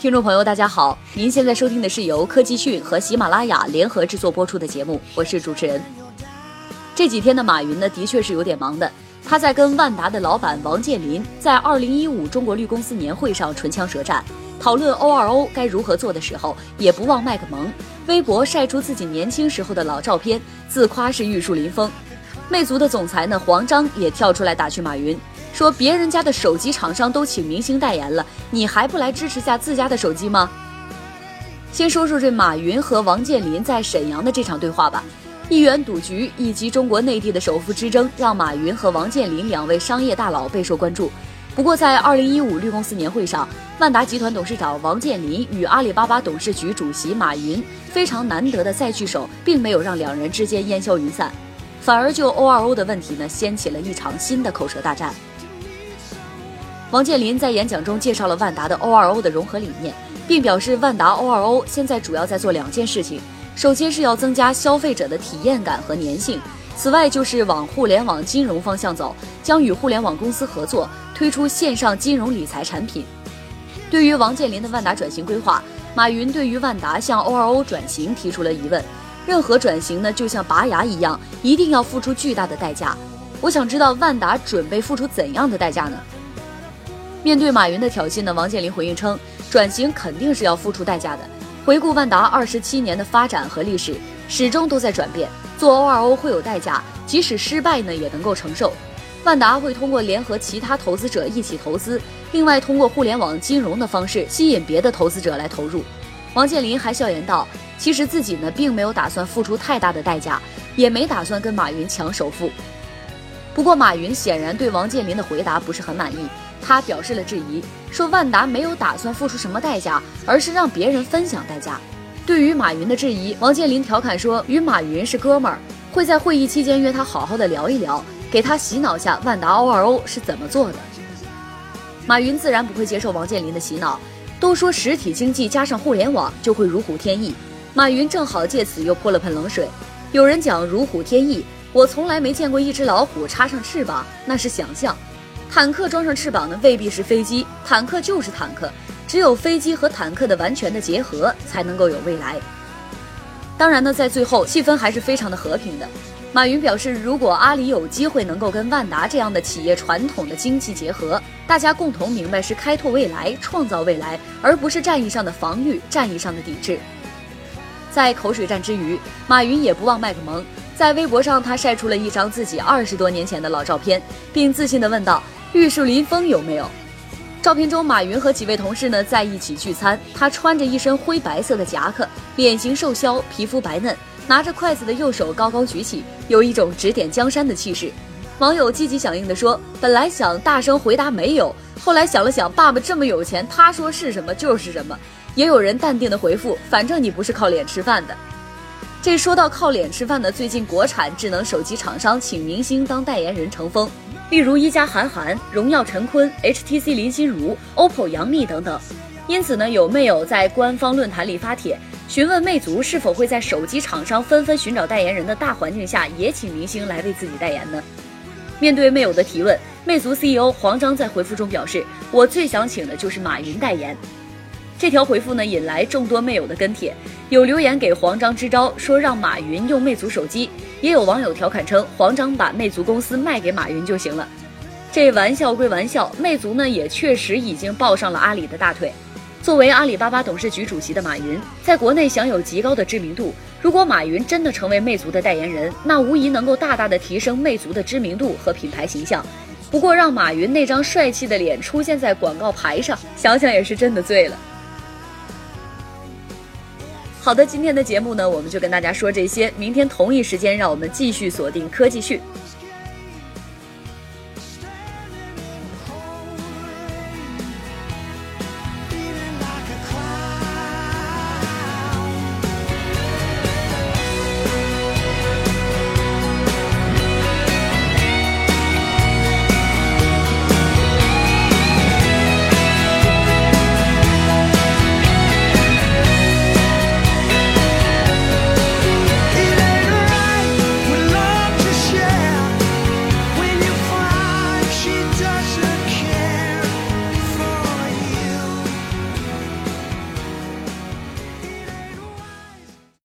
听众朋友，大家好，您现在收听的是由科技讯和喜马拉雅联合制作播出的节目，我是主持人。这几天的马云呢，的确是有点忙的。他在跟万达的老板王健林在二零一五中国绿公司年会上唇枪舌战，讨论 O 二 O 该如何做的时候，也不忘卖个萌，微博晒出自己年轻时候的老照片，自夸是玉树临风。魅族的总裁呢，黄章也跳出来打趣马云。说别人家的手机厂商都请明星代言了，你还不来支持下自家的手机吗？先说说这马云和王健林在沈阳的这场对话吧。一元赌局以及中国内地的首富之争，让马云和王健林两位商业大佬备受关注。不过，在二零一五绿公司年会上，万达集团董事长王健林与阿里巴巴董事局主席马云非常难得的再聚首，并没有让两人之间烟消云散，反而就 O 二 O 的问题呢，掀起了一场新的口舌大战。王健林在演讲中介绍了万达的 O2O 的融合理念，并表示万达 O2O 现在主要在做两件事情：首先是要增加消费者的体验感和粘性；此外就是往互联网金融方向走，将与互联网公司合作推出线上金融理财产品。对于王健林的万达转型规划，马云对于万达向 O2O 转型提出了疑问：任何转型呢，就像拔牙一样，一定要付出巨大的代价。我想知道万达准备付出怎样的代价呢？面对马云的挑衅呢，王健林回应称，转型肯定是要付出代价的。回顾万达二十七年的发展和历史，始终都在转变。做 O2O 会有代价，即使失败呢，也能够承受。万达会通过联合其他投资者一起投资，另外通过互联网金融的方式吸引别的投资者来投入。王健林还笑言道，其实自己呢，并没有打算付出太大的代价，也没打算跟马云抢首富。不过马云显然对王健林的回答不是很满意。他表示了质疑，说万达没有打算付出什么代价，而是让别人分享代价。对于马云的质疑，王健林调侃说：“与马云是哥们儿，会在会议期间约他好好的聊一聊，给他洗脑下万达 O2O 是怎么做的。”马云自然不会接受王健林的洗脑，都说实体经济加上互联网就会如虎添翼，马云正好借此又泼了盆冷水。有人讲如虎添翼，我从来没见过一只老虎插上翅膀，那是想象。坦克装上翅膀呢，未必是飞机。坦克就是坦克，只有飞机和坦克的完全的结合，才能够有未来。当然呢，在最后，气氛还是非常的和平的。马云表示，如果阿里有机会能够跟万达这样的企业传统的经济结合，大家共同明白是开拓未来、创造未来，而不是战役上的防御、战役上的抵制。在口水战之余，马云也不忘卖个萌，在微博上他晒出了一张自己二十多年前的老照片，并自信地问道。玉树临风有没有？照片中，马云和几位同事呢在一起聚餐。他穿着一身灰白色的夹克，脸型瘦削，皮肤白嫩，拿着筷子的右手高高举起，有一种指点江山的气势。网友积极响应的说：“本来想大声回答没有，后来想了想，爸爸这么有钱，他说是什么就是什么。”也有人淡定的回复：“反正你不是靠脸吃饭的。”这说到靠脸吃饭的，最近国产智能手机厂商请明星当代言人成风。例如一加韩寒、荣耀陈坤、HTC 林心如、OPPO 杨幂等等，因此呢，有没有在官方论坛里发帖询问魅族是否会在手机厂商纷纷寻找代言人的大环境下，也请明星来为自己代言呢？面对魅友的提问，魅族 CEO 黄章在回复中表示：“我最想请的就是马云代言。”这条回复呢，引来众多魅友的跟帖，有留言给黄章支招，说让马云用魅族手机；也有网友调侃称，黄章把魅族公司卖给马云就行了。这玩笑归玩笑，魅族呢也确实已经抱上了阿里的大腿。作为阿里巴巴董事局主席的马云，在国内享有极高的知名度。如果马云真的成为魅族的代言人，那无疑能够大大的提升魅族的知名度和品牌形象。不过，让马云那张帅气的脸出现在广告牌上，想想也是真的醉了。好的，今天的节目呢，我们就跟大家说这些。明天同一时间，让我们继续锁定科技讯。